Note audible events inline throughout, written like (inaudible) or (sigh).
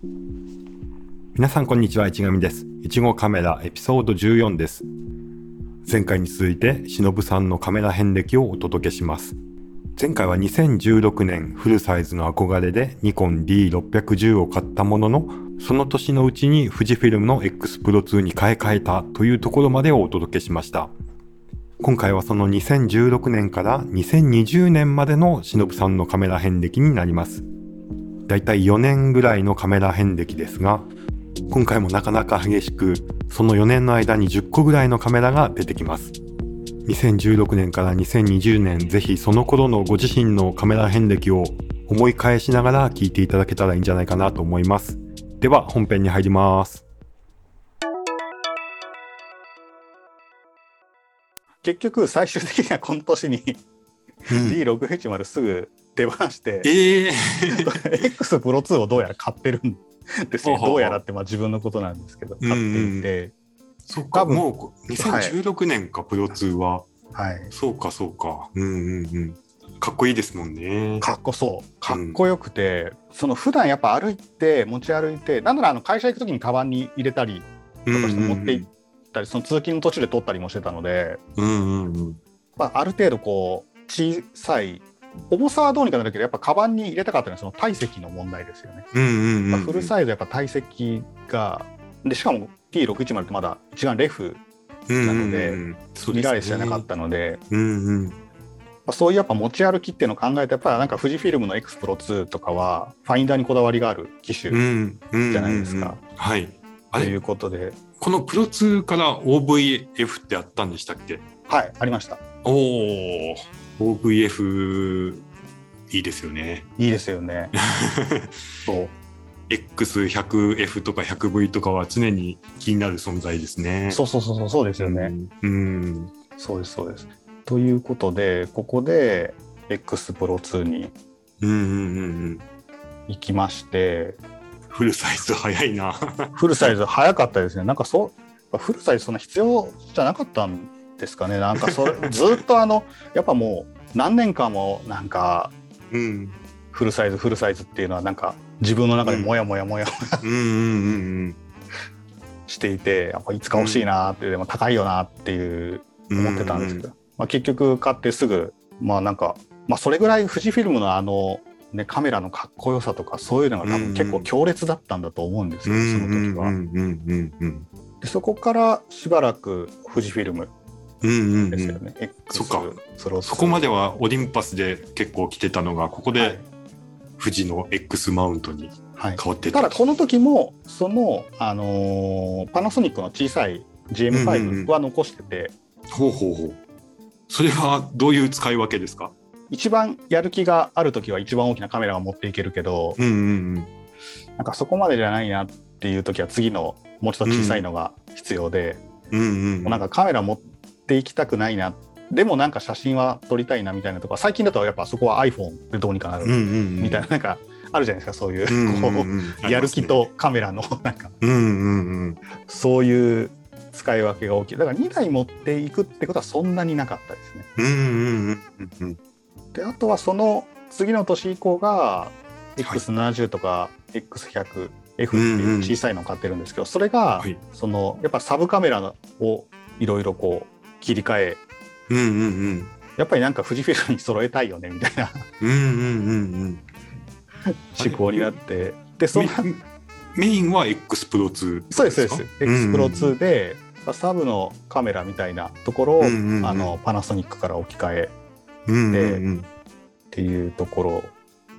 皆さんこんにちは、市上です。いちごカメラエピソード14です。前回に続いて、しのぶさんのカメラ遍歴をお届けします。前回は2016年フルサイズの憧れでニコン D610 を買ったものの、その年のうちに富士フィルムの X Pro 2に買い替えたというところまでをお届けしました。今回はその2016年から2020年までのしのぶさんのカメラ遍歴になります。だいたい4年ぐらいのカメラ遍歴ですが、今回もなかなか激しく、その4年の間に10個ぐらいのカメラが出てきます。2016年から2020年、ぜひその頃のご自身のカメラ遍歴を思い返しながら聞いていただけたらいいんじゃないかなと思います。では本編に入ります。結局最終的にはこの年に D610 すぐ手放して、ええ (laughs) X Pro 2をどうやら買ってるんですよ。どうやらってまあ自分のことなんですけど買っていて、そっか、もう2016年か、プロ2は。はい、そうか、そうか。うんうんうん。かっこいいですもんね。かっこそう。かっこよくて、その普段やっぱ歩いて持ち歩いてなんならあの会社行く時にカバンに入れたりととかして持って行ったり、その通勤の途中で撮ったりもしてたので、うんうんうん。まあ、ある程度こう小さい重さはどうにかなるけどやっぱカバンに入れたかったのはその体積の問題ですよね。フルサイズやっぱ体積がでしかも T610 ってまだ一番レフなのでミラーレスじゃなかっ。たので、うんうん。まあ、そういうやっぱ持ち歩きっていうのを考えてやっぱりなんか富士フィルムの X Pro 2とかはファインダーにこだわりがある機種うんうん。じゃないですか。はい。ということで、このプロ2から OVF ってあったんでしたっけ？はいありましたおお。OVF いいですよね。いいですよね (laughs) そう X100F とか 100V とかは常に気になる存在ですね。そうそうそうそうそうですよね、うん。うん。そうですそうですということでここで X Pro 2にうんうんうんうん。行きましてフルサイズ早いな。フルサイズ早かったですねなんかそうフルサイズそんな必要じゃなかったんですかねなんかそれ (laughs) ずっとあのやっぱもう何年間もなんかうん。フルサイズフルサイズっていうのはなんか自分の中でモヤモヤモヤうんうんうんしていてやっぱいつか欲しいなってでも高いよなっていううん。思ってたんですけど、まあ、結局買ってすぐまあなんか、まあ、それぐらい富士フィルムのあの、ね、カメラのかっこよさとかそういうのが多分結構強烈だったんだと思うんですよ、うんその時は。うんうんうんうんでそこからしばらく富士フィルムうんうんうん。ですよね、X そっか。そこまではオリンパスで結構来てたのがここはい。で富士の X マウントにはい、変わってた。ただこの時もその、あのーパナソニックの小さいうんうんう GM5 ん。は残してて、ほうほうほう。それはどういう使い分けですか？一番やる気がある時は一番大きなカメラが持っていけるけど、うんうんなんかそこまでじゃないなっていう時は次のもうちょっと小さいのが必要で、うんうんうん。なんかカメラ持っていきたくないな。でもなんか写真は撮りたいなみたいなとか最近だとやっぱそこは iPhone でどうにかなるみたいななんかあるじゃないですか。そういう,、こうやる気とカメラのなんか。そういう使い分けが大きい。だから2台持っていくってことはそんなになかったですね。であとはその次の年以降が X70 とか X100F っていう小さいのを買ってるんですけど、それがはい。そのやっぱサブカメラをいろいろこう切り替え。うんうんうん。やっぱりなんか富士フィルムに揃えたいよねみたいな。うんうんうんうん。(laughs) 思考になって。でそのメメインは X プロ2そうですそうです。X うん。Pro 2で、サブのカメラみたいなところを、うんうんうん。あのパナソニックから置き換え。うんうんでうん。っていうところ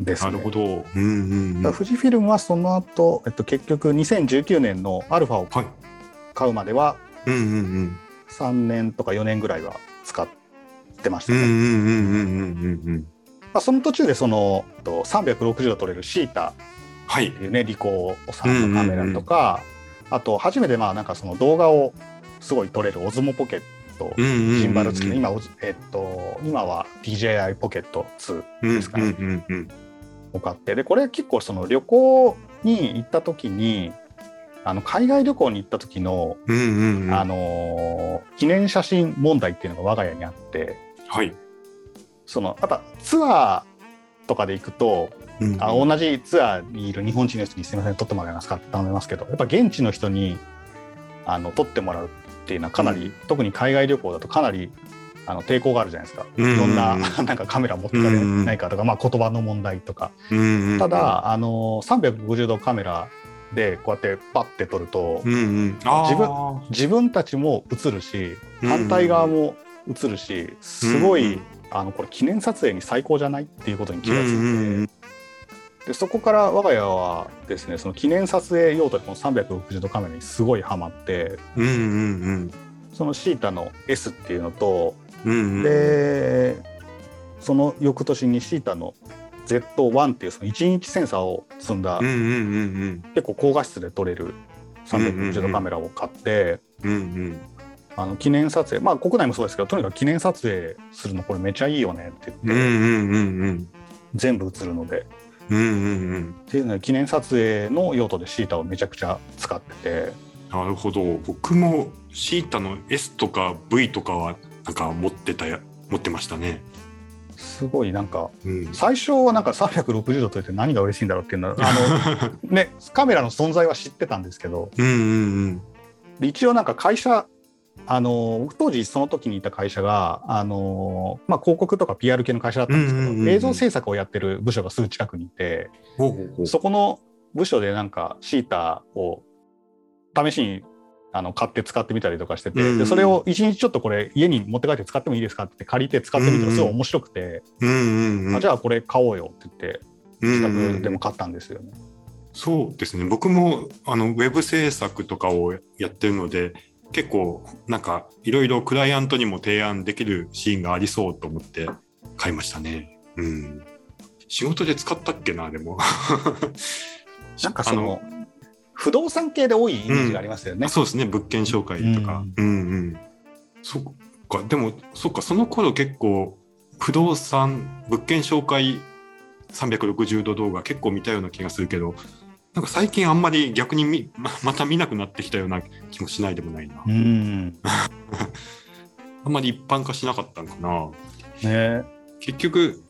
ですね。なるほど。うんうんうん。富士フィルムはその後、えっと結局2019年のアルファをはい。買うまではうんうんうん3年とか4年ぐらいは使ってましたね。その途中でそのえっと360度撮れるシータはい。っていうねリコーさんのカメラとか、あと初めてまあなんかその動画をすごい撮れるオズモポケットジンバル付きの今えっと今は DJI ポケット2ですか。ねを買って。でこれ結構その旅行に行った時にあの海外旅行に行った時の、うんうんうん。あのー記念写真問題っていうのが我が家にあって。はい。そのやっぱツアーとかで行くとうんあ同じツアーにいる日本人の人にすみません撮ってもらえますかって頼みますけどやっぱ現地の人にあの撮ってもらうっていうのはかなり、うん。特に海外旅行だとかなりあの抵抗があるじゃないですか、うんいろんな (laughs) なんかカメラ持ってかれないかとか、まあ、言葉の問題とか、うんうんた、だあの350度カメラでこうやってパッて撮ると、うんうん、あ自分ー自分たちも映るしうん反対側も映るしすごい、うんあのこれ記念撮影に最高じゃないっていうことに気がついて、うんうんうん。でそこから我が家はですねその記念撮影用途でこの360度カメラにすごいハマってうんうん。そのシータの S っていうのと、うんうんうん、でその翌年にシータの Z1 っていうその1インチセンサーを積んだ、結構高画質で撮れる360度カメラを買って、あの記念撮影まあ国内もそうですけどとにかく記念撮影するのこれめちゃいいよねって言って、全部映るので。うんうんうん。っていうので記念撮影の用途でシータをめちゃくちゃ使ってて。なるほど。僕もシータの S とか V とかはなんか持ってたや持ってましたね。すごいなんかうん、最初はなんか360度といって何が嬉しいんだろうっていうのは (laughs) あのねカメラの存在は知ってたんですけどうんうんで一応なんか会社あの僕当時その時にいた会社があの、まあ、広告とか PR 系の会社だったんですけど、うんうんうんうん。映像制作をやってる部署がすぐ近くにいてほうほうほう。そこの部署でなんかシータを試しにあの買って使ってみたりとかしてて、うんうんでそれを一日ちょっとこれ家に持って帰って使ってもいいですかって借りて使ってみたらすごい面白くて、うんあじゃあこれ買おうよって言ってうん自うん宅でも買ったんですよね。そうですね僕もあのウェブ制作とかをやってるので結構なんかいろいろクライアントにも提案できるシーンがありそうと思って買いましたね。うん、仕事で使ったっけなでも。なんかその不動産系で多いイメージがありますよね。あそうですね物件紹介とか。うんうんそっかでもそっかその頃結構不動産物件紹介360度動画結構見たような気がするけどなんか最近あんまり逆にみ (laughs) ままた見なくなってきたような気もしないでもないな。うん (laughs) あんまり一般化しなかったのかな。ね結局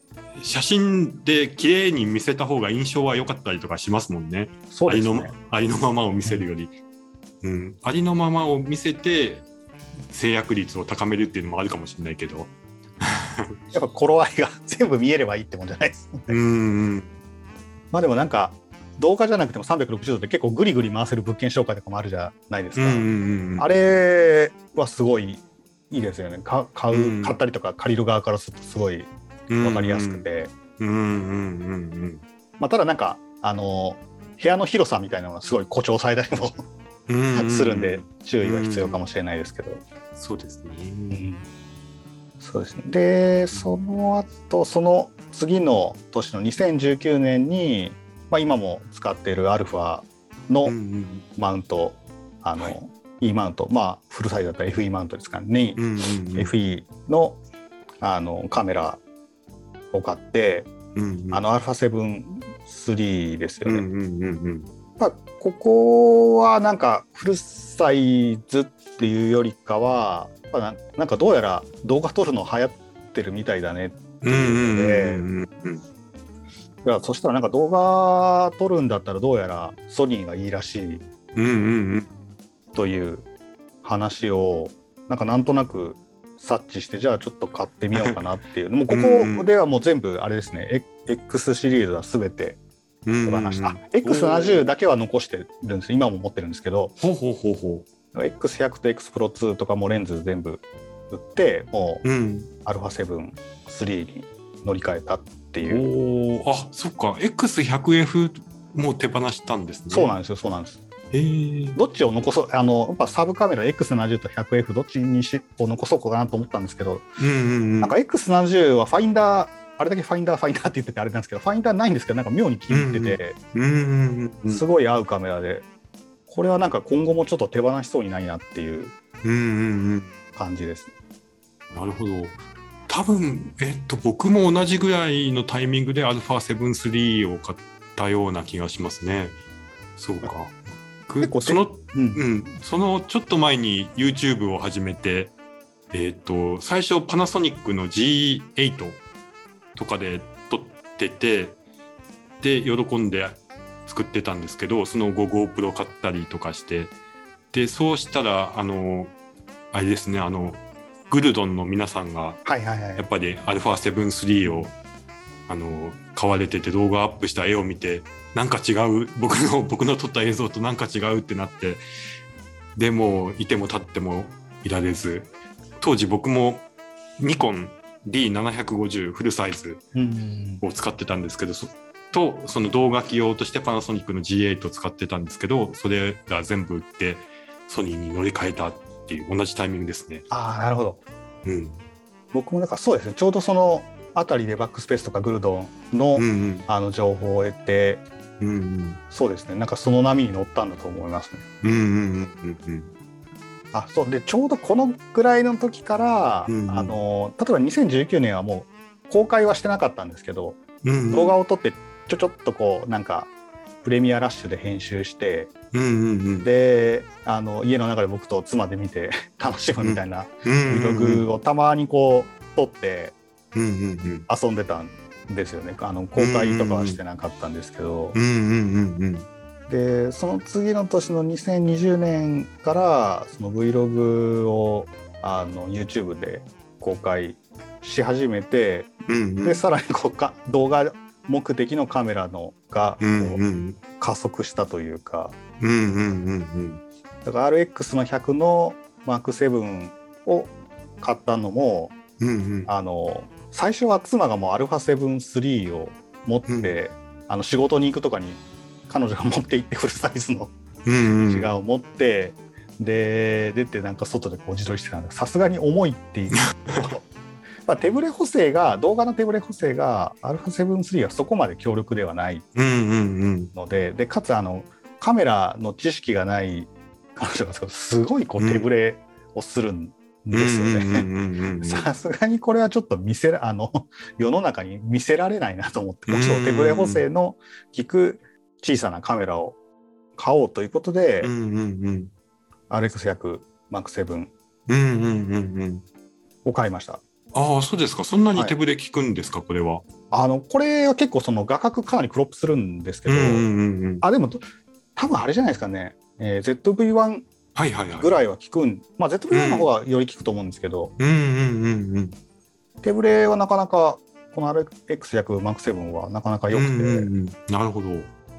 写真で綺麗に見せた方が印象は良かったりとかしますもんね。そうですありのね。ありのままを見せるより、うん、ありのままを見せて制約率を高めるっていうのもあるかもしれないけど。(laughs) やっぱ頃合いが全部見えればいいってもんじゃないですね。うんうんまあでもなんか動画じゃなくても360度で結構グリグリ回せる物件紹介とかもあるじゃないですか。うんうんうんあれはすごいいいですよね。か買う、うん買ったりとか借りる側からするとすごい分かりやすくて。うんうんうん。まあただなんかあの部屋の広さみたいなのがすごい誇張されたりもうんうんするんで注意は必要かもしれないですけど。そうですね。そうですね。で、その後、その次の年の2019年に、まあ、今も使っているアルファのうんうん。マウント、あの、はい。E マウント、まあ、フルサイズだったら FE マウントですかね、に、うんうんうん。FE のあのカメラを買って、うんうん。あの、α7 3ですよね。うんうんうんうんまあ、ここはなんかフルサイズっていうよりかは、まあ、ななんかどうやら動画撮るの流行ってるみたいだねうんうんうんうんいやそしたらなんか動画撮るんだったらどうやらソニーがいいらしい。という話をなんかなんとなく察知してじゃあちょっと買ってみようかなっていうもうここではもう全部あれですね、え X シリーズは全てうん手放した、うんあ X70 だけは残してるんです今も持ってるんですけどほうほうほうほ X100 と X プロ2とかもレンズ全部売ってもうう。うん。α7-3 に乗り換えたっていう、おお、あ、そっか。X100F もう手放したんですね。そうなんですよそうなんです。どっちを残そうあのやっぱサブカメラ X70 と 100F どっちにしを残そうかなと思ったんですけど、うんうんうん。なんか X70 はファインダーあれだけファインダーファインダーって言っててあれなんですけどファインダーないんですけどなんか妙に気に入ってて、うんうんうんすごい合うカメラでこれはなんか今後もちょっと手放しそうにないなっていううんうんうん。感じです。なるほど。多分、えっと、僕も同じぐらいのタイミングで α7-3 を買ったような気がしますね。そうか。く結構その、うん。うん、そのちょっと前に YouTube を始めて、えっと、最初パナソニックの G8 とかで撮ってて、で喜んで作ってたんですけどその後 GoPro 買ったりとかしてでそうしたらあのあれですねあのグルドンの皆さんがはいはいはい。やっぱり α7-3 をあの買われてて動画アップした絵を見てなんか違う僕の (laughs) 僕の撮った映像となんか違うってなってでもういても立ってもいられず当時僕もニコン D750 フルサイズうん。を使ってたんですけどそとその動画機用としてパナソニックの G8 を使ってたんですけどそれが全部売ってソニーに乗り換えたっていう同じタイミングですね。ああなるほど。うん。僕もだからそうですね。ちょうどそのあたりでバックスペースとかグルドンの,、うんうん。あの情報を得てうんうん。そうですね。なんかその波に乗ったんだと思いますね。うんうんうんうんあそう。でちょうどこのぐらいの時から、うんうん。あの例えば2019年はもう公開はしてなかったんですけど、うんうん。動画を撮ってちょちょっとこうなんかプレミアラッシュで編集してうんうんうん。であの家の中で僕と妻で見て (laughs) 楽しむみたいなうんうんうん。Vlog をたまにこう撮って遊んでたんですよね。あの公開とかはしてなかったんですけど、うんうんうんでその次の年の2020年からその Vlog をあの YouTube で公開し始めてうんうん。でさらにこうか動画目的のカメラのがこうんううん。加速したというか。うんうんうんだから RX の100の Mark7 を買ったのもうんうん。あの最初は妻がもう α7-3 を持って、あの仕事に行くとかに彼女が持って行ってフルサイズのうんうん。違うを持って、で出てなんか外でこう自撮りしてたんでさすがに重いっていう。(laughs) まあ手ブレ補正が動画の手ブレ補正が α7-3 はそこまで強力ではないうんうんうん。のででかつあのカメラの知識がない彼女がすごいこう手ブレをするんですよね。さすがにこれはちょっと見せらあの (laughs) 世の中に見せられないなと思ってもちろん手ブレ補正の効く小さなカメラを買おうということで、うんうんうん。RX100 Mark7 うんうんうんうんを買いました。ああそうですか。そんなに手ぶれ効くんですかこれは？あのこれは結構その画角かなりクロップするんですけど、うんうんうんうん。あでも多分あれじゃないですかね、えー ZV-1 はいはいはいぐらいは効くん、まあ、ZV-1 の方がより効くと思うんですけど、うんうんうんうん。手ブレはなかなかこの RX100 Mark7 はなかなか良くて、うんうんうん。なるほど。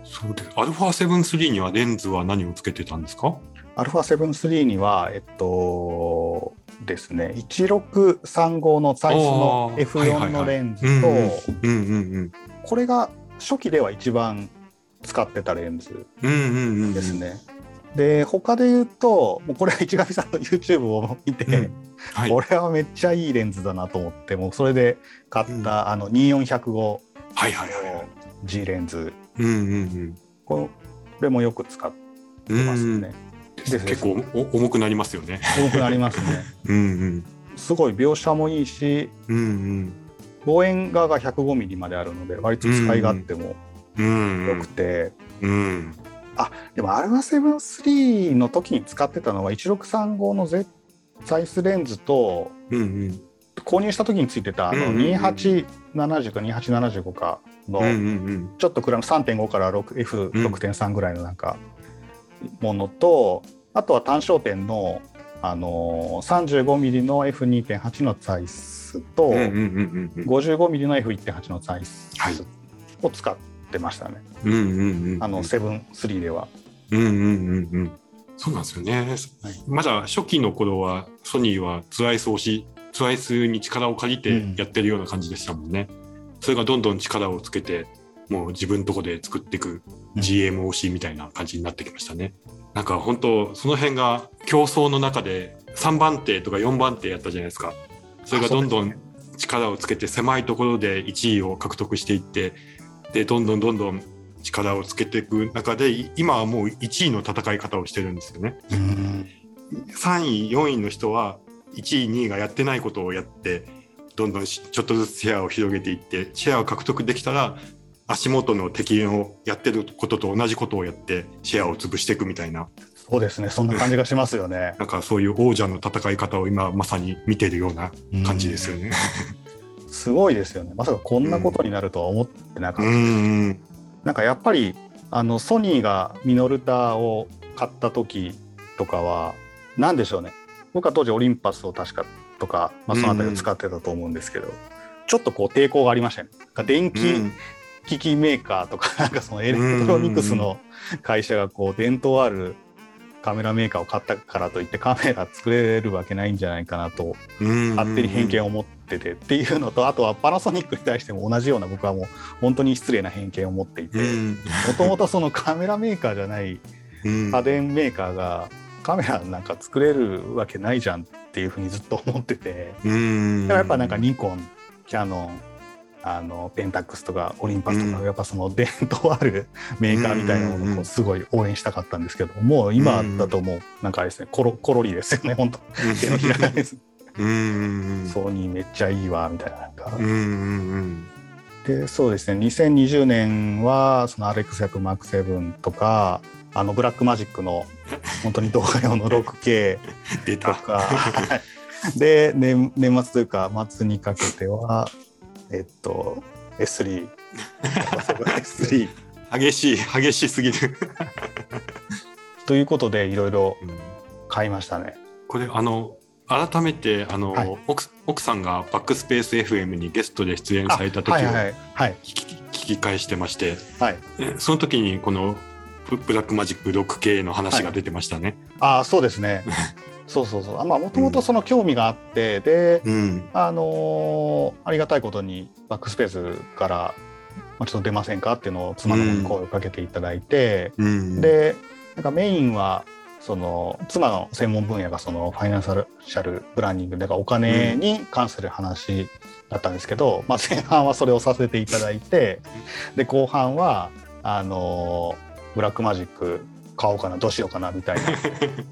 そうです。α7-3 にはレンズは何をつけてたんですか？α7-3 には、えっとですね、1635のサイズのあー。はいはいはい。F4 のレンズうんと、これが初期では一番使ってたレンズうんうんうんうんで他で言うと、もうこれは市上さんの YouTube を見て、うん。はい。これはめっちゃいいレンズだなと思って、もうそれで買った、うん。あの24105はいはいはいの G レンズ、うんうんうん。これもよく使ってうん。ますね。です結構お重くなりますよね。重くなりますね。(laughs) うんうん。すごい描写もいいし、うんうん。望遠側が105ミリまであるので割と使い勝手もうん。良くて、うんでも α7-3 の時に使ってたのは1635の Z サイズレンズとうんうん。購入した時についてたあのうんうんうん。2870か2875かのうんうんちょっと暗め3.5から 6F6.3 ぐらいのなんかものとあとは単焦点のあのー35ミリの F2.8 のサイズと、うんうんうんうん55ミリの F1.8 のサイはい。ズを使ってましたね。うんうんうん。あのセブン3では。うんうんうんうん。そうなんですよね、まだ初期の頃はソニーはツアイス推しツアイスに力を借りてやってるような感じでしたもんね、それがどんどん力をつけてもう自分のとこで作っていく GMOC みたいな感じになってきましたね、なんか本当その辺が競争の中で3番手とか4番手やったじゃないですか。それがどんどん力をつけて狭いところで1位を獲得していってでどんどんどんどん力をつけていく中でい今はもう1位の戦い方をしてるんですよね。うん3位4位の人は1位2位がやってないことをやってどんどんしちょっとずつシェアを広げていってシェアを獲得できたら足元の敵をやってることと同じことをやってシェアを潰していくみたいなそうですね、そんな感じがしますよね。なんかそういう王者の戦い方を今まさに見てるような感じですよね。すごいですよね。まさかこんなことになるとは思ってなかうった。んなんかやっぱりあのソニーがミノルタを買った時とかは何でしょうね僕は当時オリンパスを確かとか、まあ、その辺りを使ってたと思うんですけど、ちょっとこう抵抗がありましたね。なんか電気うん機器メーカーとか (laughs) なんかそのエレクトロニクスの会社がこう伝統あるカメラメーカーを買ったからといってカメラ作れるわけないんじゃないかなとうん勝手に偏見を持っててっていうのとあとはパナソニックに対しても同じような僕はもう本当に失礼な偏見を持っていてうん。もともとそのカメラメーカーじゃないうん。家電メーカーがカメラなんか作れるわけないじゃんっていうふうにずっと思っててうん。だからやっぱなんかニコンキヤノンあのペンタックスとかオリンパスとか、うん。やっぱその伝統あるメーカーみたいなものをすごい応援したかったんですけどもう今だともうなんかあれですねコロコロリですよね本当。手のひらすソニーめっちゃいいわみたいななんか。うんうんでそうですね。2020年はその RX100M7 とかあのブラックマジックの本当に動画用の 6K (laughs) 出た。とか。はいで年年末というか末にかけてはえっと S3 (laughs) S3 激しい激しすぎる。ということでいろいろうん。買いましたね。これあの改めてあの、はい奥奥さんがバックスペース FM にゲストで出演された時をはいはいはい聞き,、聞き返してましてはい。えその時にこのブブラックマジック 6K の話が出てましたね。ああそうですね。(laughs) そうそうそう。あまあもともとその興味があって、でうんあのーありがたいことにバックスペースから、まあ、ちょっと出ませんかっていうのを妻の方に声をかけていただいて、うん、でなんかメインはその妻の専門分野がそのファイナンシャルプランニングだからお金に関する話だったんですけど、まあ、前半はそれをさせていただいてで後半はあのーブラックマジック買おうかなどうしようかなみたい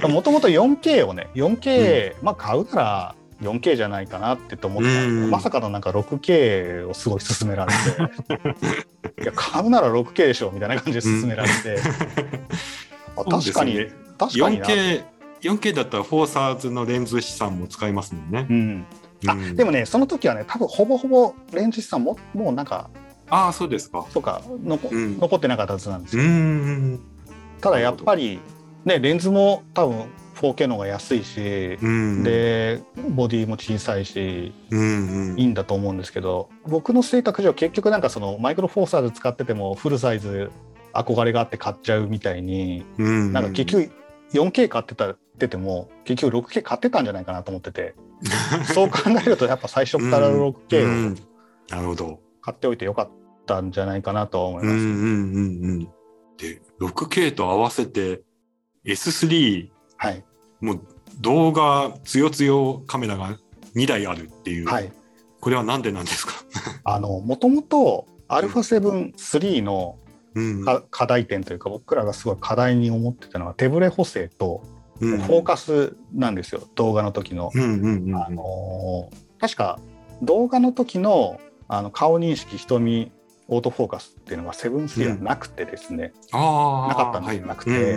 な。(laughs) もともと 4K をね 4K、まあ買うなら 4K じゃないかなってと思ってたんですけど、うん。まさかのなんか 6K をすごい勧められて。(laughs) いや買うなら 6K でしょみたいな感じで勧められて、あ確かに、ね確かにな。4K, 4K だったらフォーサーズのレンズ資産も使いますもんね。うん、あうん。でもねその時はね多分ほぼほぼレンジ資産ももうなんかああそうですか。そうか残,、うん。残ってなかったはずなんですうよ、ん。ただやっぱりねレンズも多分 4K の方が安いし、うん。でボディも小さいしうんうん。いいんだと思うんですけど僕の性格上結局なんかそのマイクロフォーサーズ使っててもフルサイズ憧れがあって買っちゃうみたいにうん。なんか結局 4K 買ってたってても結局 6K 買ってたんじゃないかなと思ってて。(laughs) そう考えるとやっぱ最初から 6K をうん。なるほど。買っておいてよかったんじゃないかなとは思います。うんうんうんうん。で 6K と合わせて S3 はい、もう動画つよつよカメラが2台あるっていう、はい、これはなんでなんですか、(laughs) あのもともと α7-3 の課題点というか僕らがすごい課題に思ってたのは手ブレ補正とうん。フォーカスなんですよ、動画の時の。あのー確か動画の時のあの顔認識瞳オートフォーカスっていうのが7-3はなくてですね、ああなかったんですなくて。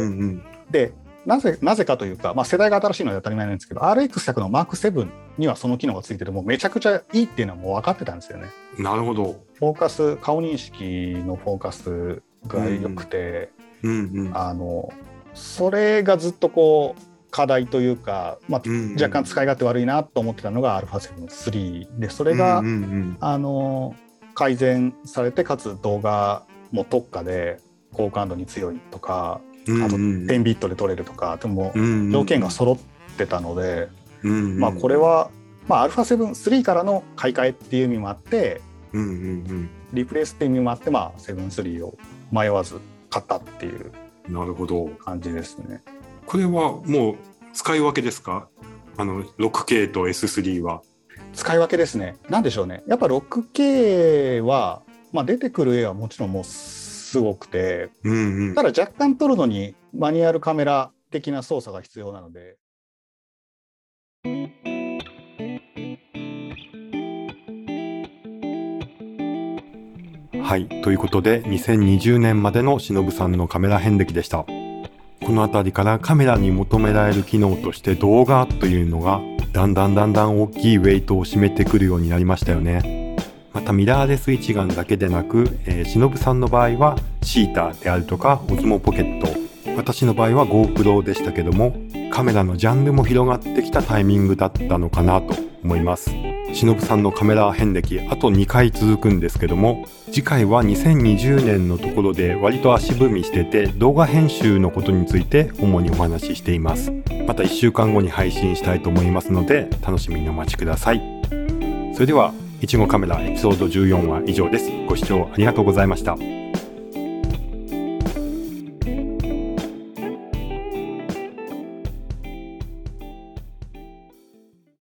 でなぜなぜかというか、まあ、世代が新しいので当たり前なんですけど RX100 の Mark7 にはその機能がついててもうめちゃくちゃいいっていうのはもう分かってたんですよね。うんなるほど。フォーカス顔認識のフォーカスが良くて、うんうん。あのそれがずっとこう課題というか、まあ、うんうん。若干使い勝手悪いなと思ってたのが α7-3 でそれが、うんうんあの改善されてかつ動画も特化で高感度に強いとかうんあとうん10ビットで撮れるとかでもうん条件が揃ってたので、うんうん。まあこれは、まあ、α7-3 からの買い替えっていう意味もあってうんうんリプレイスっていう意味もあって、まあ、7-3を迷わず買ったっていううんなるほど。感じですね。これはもう使い分けですか？あの 6K と S3 は。使い分けですね。なんでしょうね。やっぱ 6K は、まあ、出てくる絵はもちろんもうすごくて、うんうんただ若干撮るのにマニュアルカメラ的な操作が必要なので。はい。ということで、2020年までの忍さんのカメラ遍歴でした。この辺りからカメラに求められる機能として動画というのが、だんだんだんだん大きいウェイトを占めてくるようになりましたよね。またミラーレス一眼だけでなく、えー、忍さんの場合はシータであるとかオズモポケット私の場合は GoPro でしたけどもカメラのジャンルも広がってきたタイミングだったのかなと思います忍さんのカメラ遍歴あと2回続くんですけども次回は2020年のところで割と足踏みしてて動画編集のことについて主にお話ししています。また1週間後に配信したいと思いますので楽しみにお待ちください。それではいちごカメラエピソード14は以上です。ご視聴ありがとうございました。